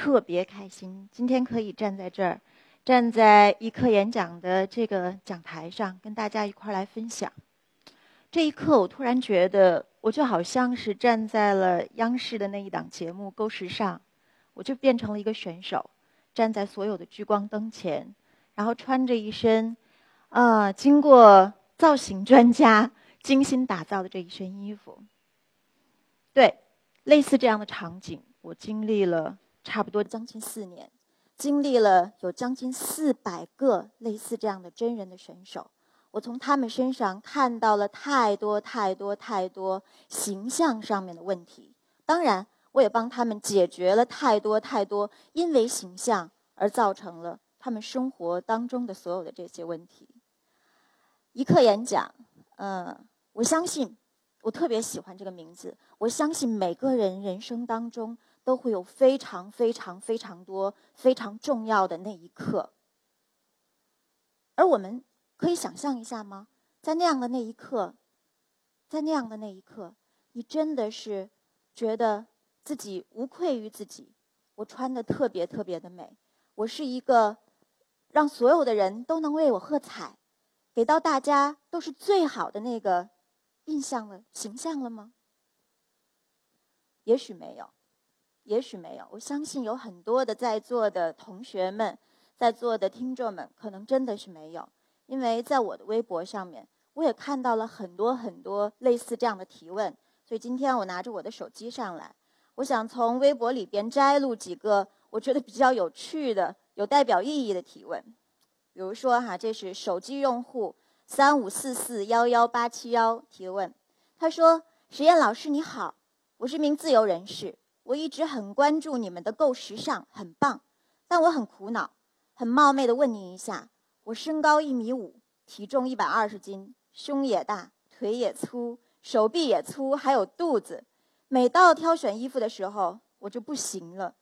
特别开心，今天可以站在这儿，站在一课演讲的这个讲台上，跟大家一块儿来分享。这一刻，我突然觉得，我就好像是站在了央视的那一档节目《Go 时尚》，我就变成了一个选手，站在所有的聚光灯前，然后穿着一身，啊，经过造型专家 精心打造的这一身衣服。对，类似这样的场景，我经历了差不多将近四年，经历了有将近四百个类似这样的真人的选手。我从他们身上看到了太多太多太多形象上面的问题，当然，我也帮他们解决了太多太多因为形象而造成了他们生活当中的所有的这些问题。一课演讲，嗯，我相信，我特别喜欢这个名字。我相信每个人人生当中都会有非常非常非常多非常重要的那一刻，而我们。可以想象一下吗？在那样的那一刻，在那样的那一刻，你真的是觉得自己无愧于自己。我穿的特别特别的美，我是一个让所有的人都能为我喝彩，给到大家都是最好的那个印象了、形象了吗？也许没有，也许没有。我相信有很多的在座的同学们，在座的听众们，可能真的是没有。因为在我的微博上面，我也看到了很多很多类似这样的提问，所以今天我拿着我的手机上来，我想从微博里边摘录几个我觉得比较有趣的、有代表意义的提问。比如说哈，这是手机用户三五四四幺幺八七幺提问，他说：“实验老师你好，我是名自由人士，我一直很关注你们的够时尚，很棒，但我很苦恼，很冒昧的问您一下。”我身高一米五，体重一百二十斤，胸也大，腿也粗，手臂也粗，还有肚子。每到挑选衣服的时候，我就不行了。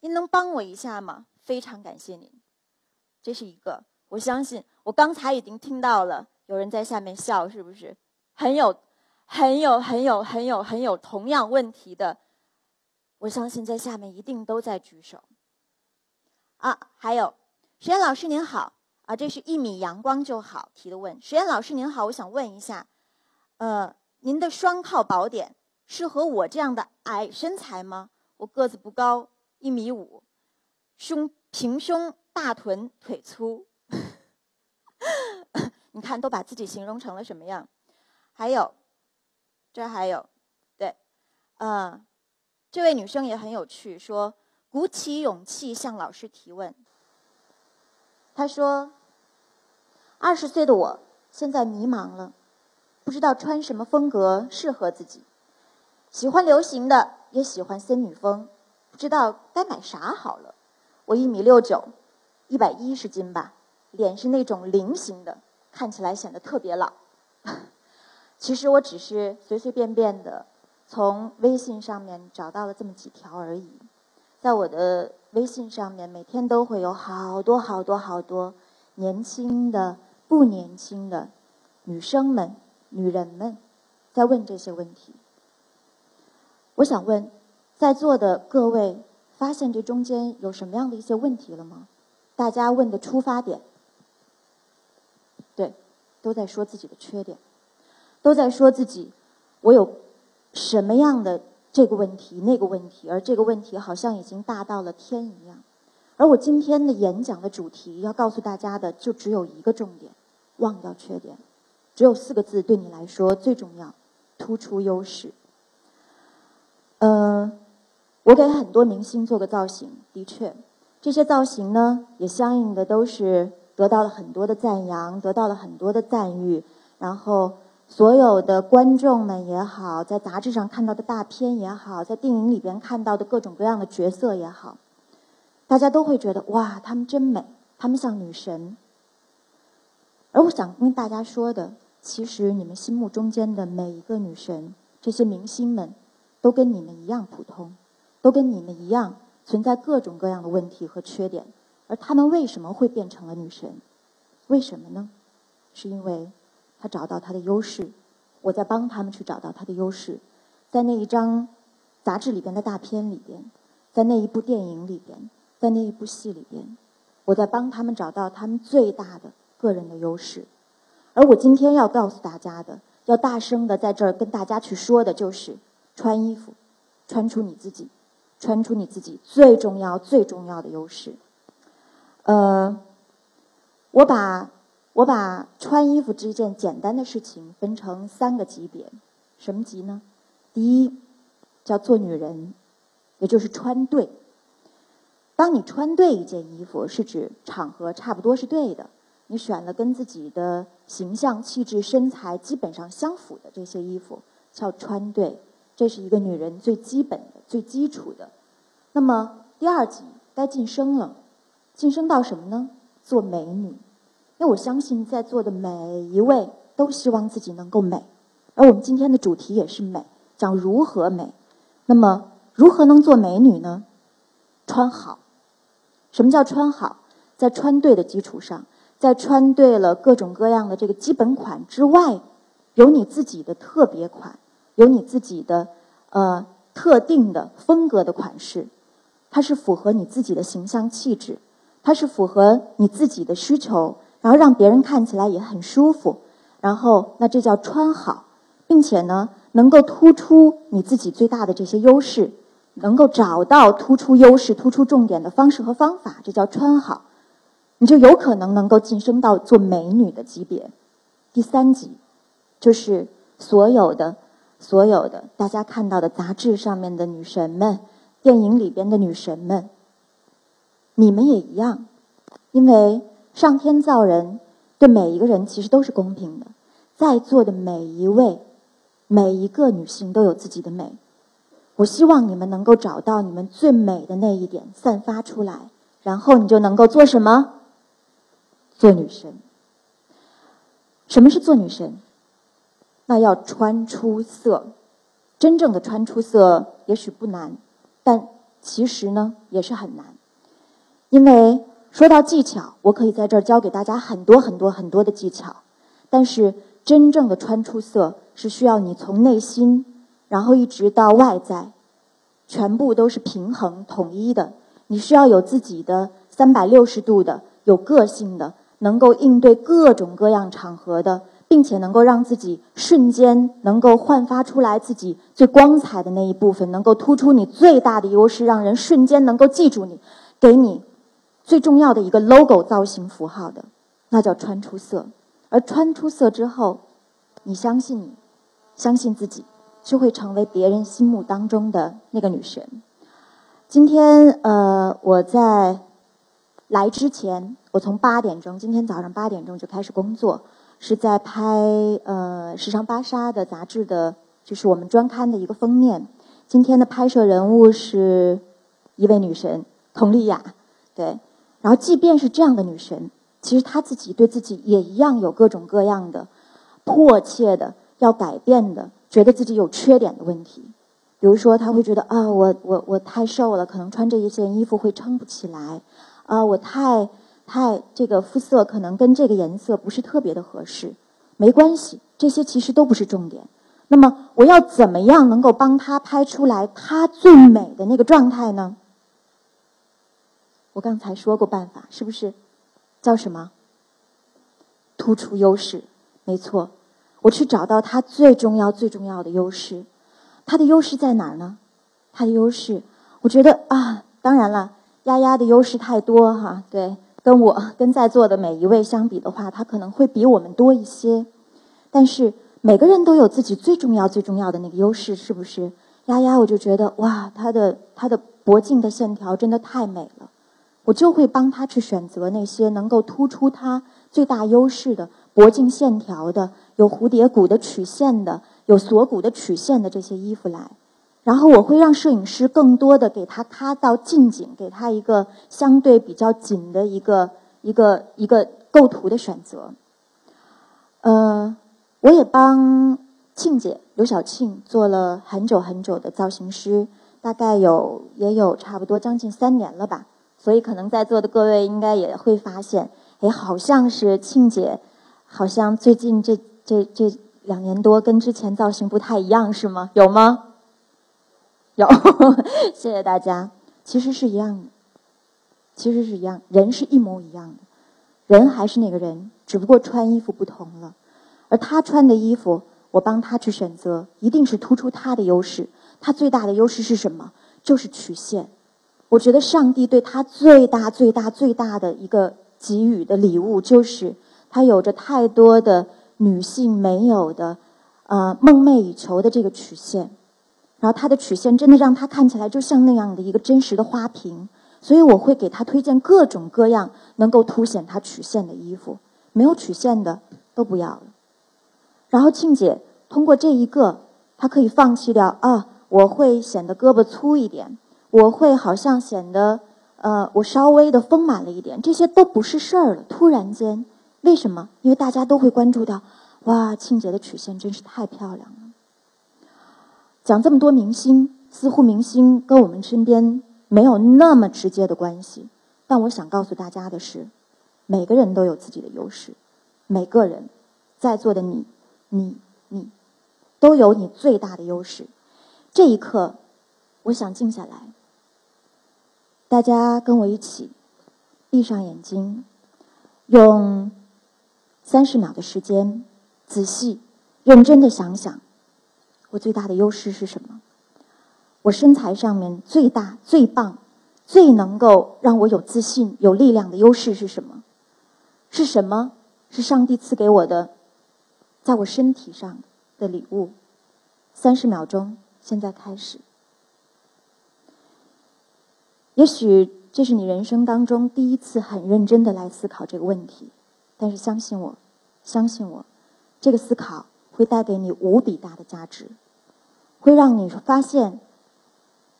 您能帮我一下吗？非常感谢您。这是一个，我相信我刚才已经听到了，有人在下面笑，是不是？很有，很有，很有，很有，很有同样问题的，我相信在下面一定都在举手。啊，还有，实验老师您好。啊，这是一米阳光就好提的问。实验老师您好，我想问一下，呃，您的双靠宝典适合我这样的矮身材吗？我个子不高，一米五，胸平胸大臀腿粗。你看，都把自己形容成了什么样？还有，这还有，对，嗯，这位女生也很有趣，说鼓起勇气向老师提问。她说：“二十岁的我现在迷茫了，不知道穿什么风格适合自己。喜欢流行的，也喜欢森女风，不知道该买啥好了。我一米六九，一百一十斤吧，脸是那种菱形的，看起来显得特别老。其实我只是随随便便的从微信上面找到了这么几条而已，在我的。”微信上面每天都会有好多好多好多年轻的、不年轻的女生们、女人们在问这些问题。我想问，在座的各位，发现这中间有什么样的一些问题了吗？大家问的出发点，对，都在说自己的缺点，都在说自己我有什么样的。这个问题，那个问题，而这个问题好像已经大到了天一样。而我今天的演讲的主题要告诉大家的，就只有一个重点：忘掉缺点。只有四个字，对你来说最重要：突出优势。呃，我给很多明星做个造型，的确，这些造型呢，也相应的都是得到了很多的赞扬，得到了很多的赞誉，然后。所有的观众们也好，在杂志上看到的大片也好，在电影里边看到的各种各样的角色也好，大家都会觉得哇，她们真美，她们像女神。而我想跟大家说的，其实你们心目中间的每一个女神，这些明星们，都跟你们一样普通，都跟你们一样存在各种各样的问题和缺点。而她们为什么会变成了女神？为什么呢？是因为。他找到他的优势，我在帮他们去找到他的优势，在那一张杂志里边的大片里边，在那一部电影里边，在那一部戏里边，我在帮他们找到他们最大的个人的优势。而我今天要告诉大家的，要大声的在这儿跟大家去说的，就是穿衣服，穿出你自己，穿出你自己最重要、最重要的优势。呃，我把我把穿衣服这件简单的事情分成三个级别，什么级呢？第一，叫做女人，也就是穿对。当你穿对一件衣服，是指场合差不多是对的。你选了跟自己的形象、气质、身材基本上相符的这些衣服，叫穿对，这是一个女人最基本的、最基础的。那么第二级该晋升了，晋升到什么呢？做美女。因为我相信在座的每一位都希望自己能够美，而我们今天的主题也是美，讲如何美。那么如何能做美女呢？穿好。什么叫穿好？在穿对的基础上。在穿对了各种各样的这个基本款之外，有你自己的特别款，有你自己的呃特定的风格的款式，它是符合你自己的形象气质，它是符合你自己的需求，然后让别人看起来也很舒服，然后那这叫穿好，并且呢能够突出你自己最大的这些优势，能够找到突出优势、突出重点的方式和方法，这叫穿好。你就有可能能够晋升到做美女的级别。第三级，就是所有的、所有的大家看到的杂志上面的女神们、电影里边的女神们，你们也一样，因为上天造人，对每一个人其实都是公平的。在座的每一位、每一个女性都有自己的美。我希望你们能够找到你们最美的那一点，散发出来，然后你就能够做什么？做女神，什么是做女神？那要穿出色，真正的穿出色也许不难，但其实呢也是很难。因为说到技巧，我可以在这儿教给大家很多很多很多的技巧，但是真正的穿出色是需要你从内心，然后一直到外在，全部都是平衡统一的。你需要有自己的三百六十度的有个性的。能够应对各种各样场合的，并且能够让自己瞬间能够焕发出来自己最光彩的那一部分，能够突出你最大的优势，让人瞬间能够记住你，给你最重要的一个 logo 造型符号的，那叫穿出色。而穿出色之后，你相信你，相信自己，就会成为别人心目当中的那个女神。今天，呃，我在来之前。我从八点钟，今天早上八点钟就开始工作，是在拍呃《时尚芭莎》的杂志的，就是我们专刊的一个封面。今天的拍摄人物是一位女神佟丽娅，对。然后，即便是这样的女神，其实她自己对自己也一样有各种各样的迫切的要改变的，觉得自己有缺点的问题。比如说，她会觉得啊，我我我太瘦了，可能穿这一件衣服会撑不起来。啊，我太。太这个肤色可能跟这个颜色不是特别的合适，没关系，这些其实都不是重点。那么我要怎么样能够帮她拍出来她最美的那个状态呢？我刚才说过办法，是不是？叫什么？突出优势，没错。我去找到他最重要、最重要的优势。他的优势在哪儿呢？他的优势，我觉得啊，当然了，丫丫的优势太多哈，对。跟我跟在座的每一位相比的话，他可能会比我们多一些，但是每个人都有自己最重要最重要的那个优势，是不是？丫丫，我就觉得哇，她的她的脖颈的线条真的太美了，我就会帮她去选择那些能够突出她最大优势的脖颈线条的、有蝴蝶骨的曲线的、有锁骨的曲线的这些衣服来。然后我会让摄影师更多的给他咔到近景，给他一个相对比较紧的一个一个一个构图的选择。呃，我也帮庆姐刘晓庆做了很久很久的造型师，大概有也有差不多将近三年了吧。所以可能在座的各位应该也会发现，哎，好像是庆姐，好像最近这这这两年多跟之前造型不太一样，是吗？有吗？有，谢谢大家。其实是一样的，其实是一样，人是一模一样的，人还是那个人，只不过穿衣服不同了。而他穿的衣服，我帮他去选择，一定是突出他的优势。他最大的优势是什么？就是曲线。我觉得上帝对他最大、最大、最大的一个给予的礼物，就是他有着太多的女性没有的，呃，梦寐以求的这个曲线。然后他的曲线真的让他看起来就像那样的一个真实的花瓶。所以我会给他推荐各种各样能够凸显他曲线的衣服，没有曲线的都不要了。然后庆姐通过这一个，她可以放弃掉啊，我会显得胳膊粗一点，我会好像显得呃，我稍微的丰满了一点，这些都不是事儿了。突然间，为什么？因为大家都会关注到，哇，庆姐的曲线真是太漂亮了。讲这么多明星，似乎明星跟我们身边。没有那么直接的关系，但我想告诉大家的是，每个人都有自己的优势，每个人在座的你、你、你，都有你最大的优势。这一刻，我想静下来，大家跟我一起闭上眼睛，用三十秒的时间，仔细、认真的想想，我最大的优势是什么。我身材上面最大、最棒、最能够让我有自信、有力量的优势是什么？是什么？是上帝赐给我的，在我身体上的礼物。三十秒钟，现在开始。也许这是你人生当中第一次很认真的来思考这个问题，但是相信我，相信我，这个思考会带给你无比大的价值，会让你发现。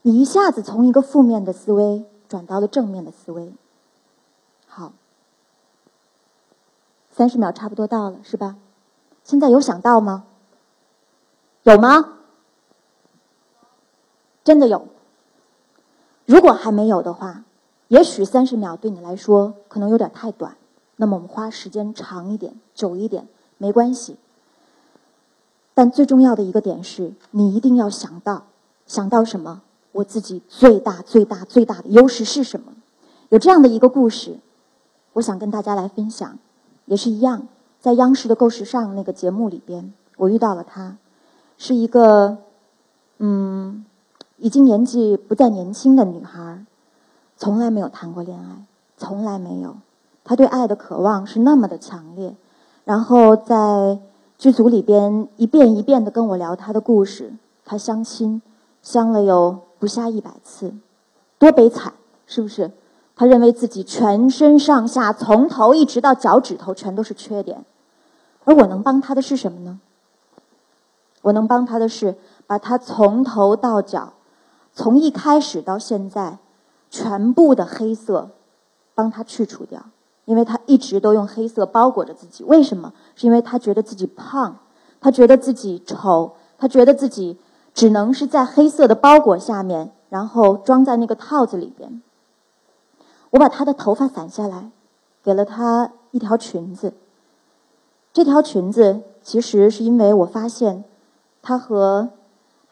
你一下子从一个负面的思维转到了正面的思维，好，三十秒差不多到了，是吧？现在有想到吗？有吗？真的有。如果还没有的话，也许三十秒对你来说可能有点太短，那么我们花时间长一点、久一点没关系。但最重要的一个点是你一定要想到，想到什么？我自己最大、最大、最大的优势是什么？有这样的一个故事，我想跟大家来分享，也是一样，在央视的《够时尚》那个节目里边，我遇到了他，是一个，嗯，已经年纪不再年轻的女孩，从来没有谈过恋爱，从来没有，她对爱的渴望是那么的强烈，然后在剧组里边一遍一遍的跟我聊她的故事，她相亲，相了有。不下一百次，多悲惨，是不是？她认为自己全身上下，从头一直到脚趾头，全都是缺点。而我能帮她的是什么呢？我能帮他的是，把他从头到脚，从一开始到现在，全部的黑色，帮他去除掉。因为他一直都用黑色包裹着自己。为什么？是因为他觉得自己胖，他觉得自己丑，他觉得自己。只能是在黑色的包裹下面，然后装在那个套子里边。我把她的头发散下来，给了她一条裙子。这条裙子其实是因为我发现，她和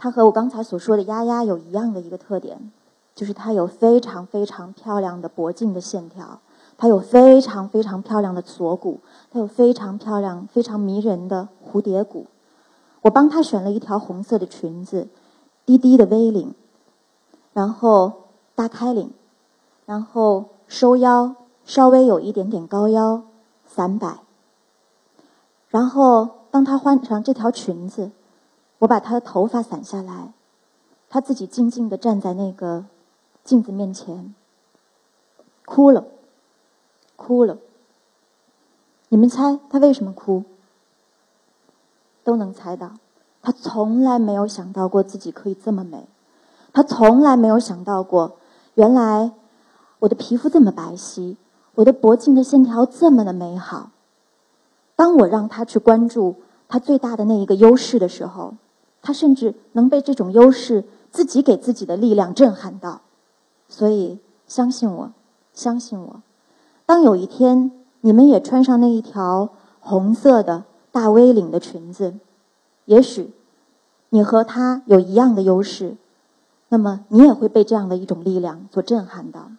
她和我刚才所说的丫丫有一样的一个特点，就是她有非常非常漂亮的脖颈的线条，她有非常非常漂亮的锁骨，她有非常漂亮、非常迷人的蝴蝶骨。我帮她选了一条红色的裙子，低低的 V 领，然后大开领，然后收腰，稍微有一点点高腰，散摆。然后当她换上这条裙子，我把她的头发散下来，她自己静静的站在那个镜子面前，哭了，哭了。你们猜她为什么哭？都能猜到，她从来没有想到过自己可以这么美，她从来没有想到过，原来我的皮肤这么白皙，我的脖颈的线条这么的美好。当我让她去关注她最大的那一个优势的时候，他甚至能被这种优势自己给自己的力量震撼到。所以，相信我，相信我，当有一天你们也穿上那一条红色的。大 V 领的裙子，也许你和他有一样的优势，那么你也会被这样的一种力量所震撼到。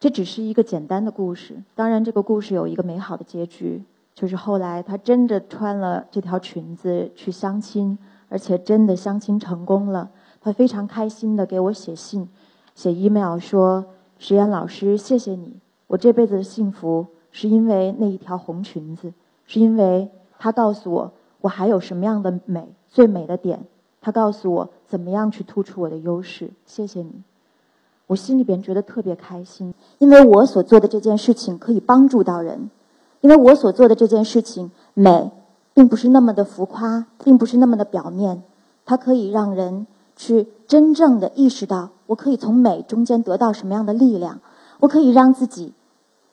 这只是一个简单的故事，当然这个故事有一个美好的结局，就是后来她真的穿了这条裙子去相亲，而且真的相亲成功了。她非常开心的给我写信，写 email 说：“石岩老师，谢谢你，我这辈子的幸福是因为那一条红裙子，是因为她告诉我我还有什么样的美，最美的点。”他告诉我怎么样去突出我的优势。谢谢你，我心里边觉得特别开心，因为我所做的这件事情可以帮助到人，因为我所做的这件事情美，并不是那么的浮夸，并不是那么的表面，它可以让人去真正的意识到，我可以从美中间得到什么样的力量，我可以让自己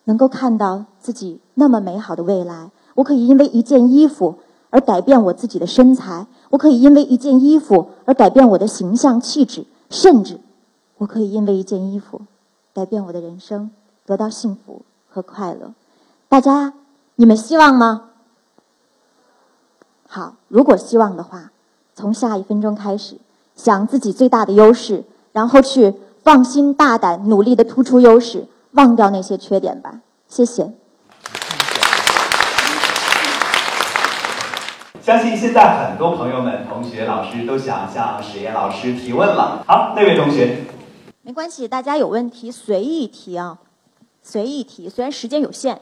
能够看到自己那么美好的未来，我可以因为一件衣服。而改变我自己的身材，我可以因为一件衣服而改变我的形象气质，甚至，我可以因为一件衣服，改变我的人生，得到幸福和快乐。大家，你们希望吗？好，如果希望的话，从下一分钟开始，想自己最大的优势，然后去放心、大胆、努力的突出优势，忘掉那些缺点吧。谢谢。相信现在很多朋友们、同学、老师都想向史岩老师提问了。好，那位同学，没关系，大家有问题随意提啊，随意提，虽然时间有限。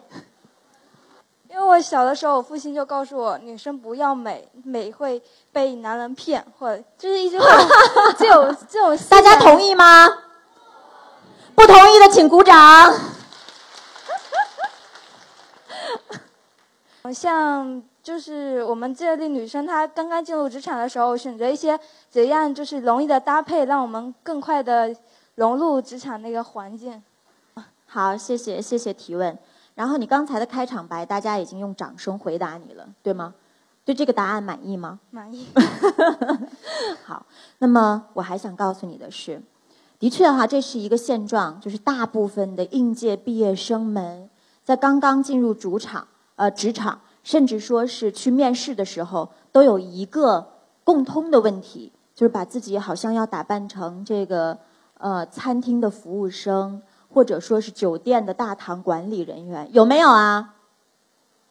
因为我小的时候，我父亲就告诉我，女生不要美，美会被男人骗，或者就是一句话，这种这种。大家同意吗？不同意的请鼓掌。像。就是我们这类女生，她刚刚进入职场的时候，选择一些怎样就是容易的搭配，让我们更快的融入职场那个环境。好，谢谢谢谢提问。然后你刚才的开场白，大家已经用掌声回答你了，对吗？对这个答案满意吗？满意。好，那么我还想告诉你的是，的确哈，这是一个现状，就是大部分的应届毕业生们在刚刚进入主场呃职场。甚至说是去面试的时候，都有一个共通的问题，就是把自己好像要打扮成这个呃餐厅的服务生，或者说是酒店的大堂管理人员，有没有啊？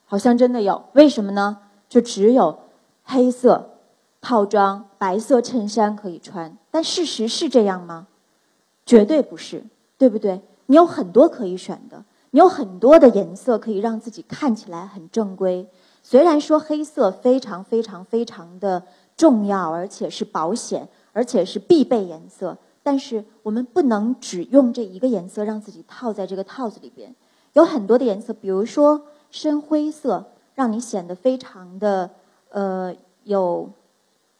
好像真的有，为什么呢？就只有黑色套装、白色衬衫可以穿，但事实是这样吗？绝对不是，对不对？你有很多可以选的。你有很多的颜色可以让自己看起来很正规。虽然说黑色非常非常非常的重要，而且是保险，而且是必备颜色，但是我们不能只用这一个颜色让自己套在这个套子里边。有很多的颜色，比如说深灰色，让你显得非常的呃有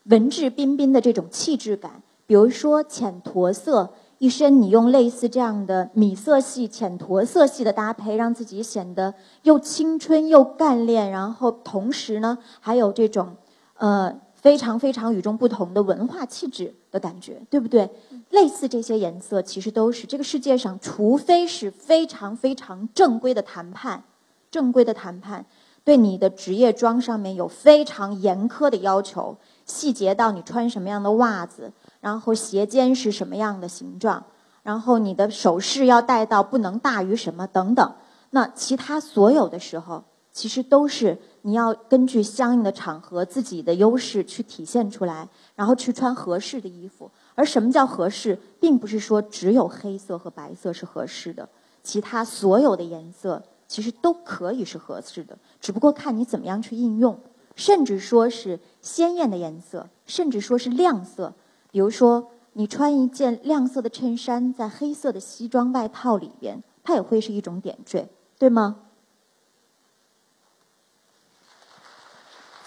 文质彬彬的这种气质感；比如说浅驼色。一身你用类似这样的米色系、浅驼色系的搭配，让自己显得又青春又干练，然后同时呢，还有这种呃非常非常与众不同的文化气质的感觉，对不对？类似这些颜色，其实都是这个世界上，除非是非常非常正规的谈判，正规的谈判对你的职业装上面有非常严苛的要求，细节到你穿什么样的袜子。然后鞋尖是什么样的形状？然后你的首饰要戴到不能大于什么等等。那其他所有的时候，其实都是你要根据相应的场合自己的优势去体现出来，然后去穿合适的衣服。而什么叫合适，并不是说只有黑色和白色是合适的，其他所有的颜色其实都可以是合适的，只不过看你怎么样去应用。甚至说是鲜艳的颜色，甚至说是亮色。比如说，你穿一件亮色的衬衫，在黑色的西装外套里边，它也会是一种点缀，对吗？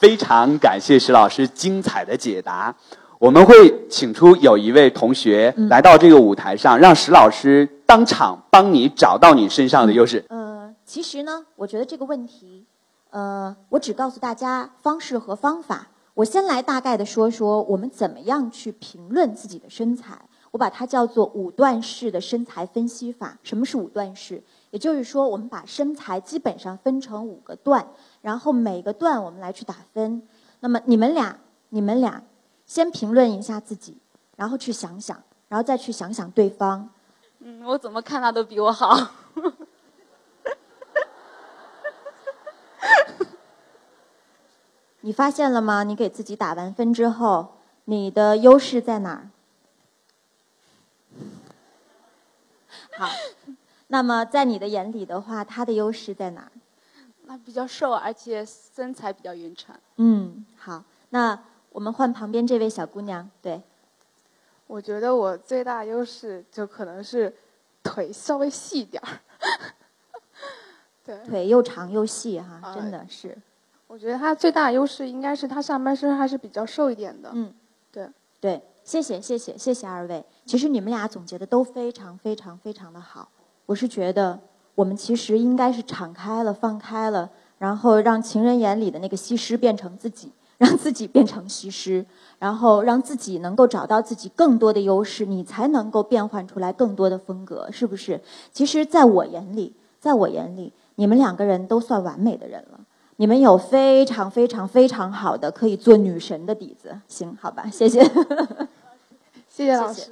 非常感谢石老师精彩的解答。我们会请出有一位同学来到这个舞台上，让石老师当场帮你找到你身上的优势。呃，其实呢，我觉得这个问题，呃，我只告诉大家方式和方法。我先来大概的说说我们怎么样去评论自己的身材。我把它叫做五段式的身材分析法。什么是五段式？也就是说，我们把身材基本上分成五个段，然后每个段我们来去打分。那么你们俩，你们俩先评论一下自己，然后去想想，然后再去想想对方。嗯，我怎么看他都比我好。你发现了吗？你给自己打完分之后，你的优势在哪儿？好，那么在你的眼里的话，他的优势在哪儿？他比较瘦，而且身材比较匀称。嗯，好，那我们换旁边这位小姑娘，对。我觉得我最大优势就可能是腿稍微细点儿。对，腿又长又细哈，真的是。我觉得他最大优势应该是他上半身还是比较瘦一点的。嗯，对对，谢谢谢谢谢谢二位。其实你们俩总结的都非常非常非常的好。我是觉得我们其实应该是敞开了、放开了，然后让情人眼里的那个西施变成自己，让自己变成西施，然后让自己能够找到自己更多的优势，你才能够变换出来更多的风格，是不是？其实，在我眼里，在我眼里，你们两个人都算完美的人了。你们有非常非常非常好的可以做女神的底子，行，好吧，谢谢，谢谢老师。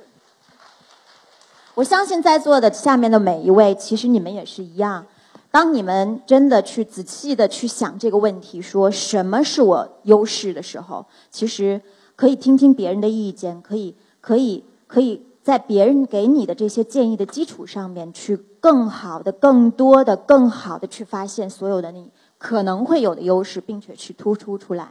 我相信在座的下面的每一位，其实你们也是一样。当你们真的去仔细的去想这个问题，说什么是我优势的时候，其实可以听听别人的意见，可以可以可以在别人给你的这些建议的基础上面，去更好的、更多的、更好的去发现所有的你。可能会有的优势，并且去突出出来。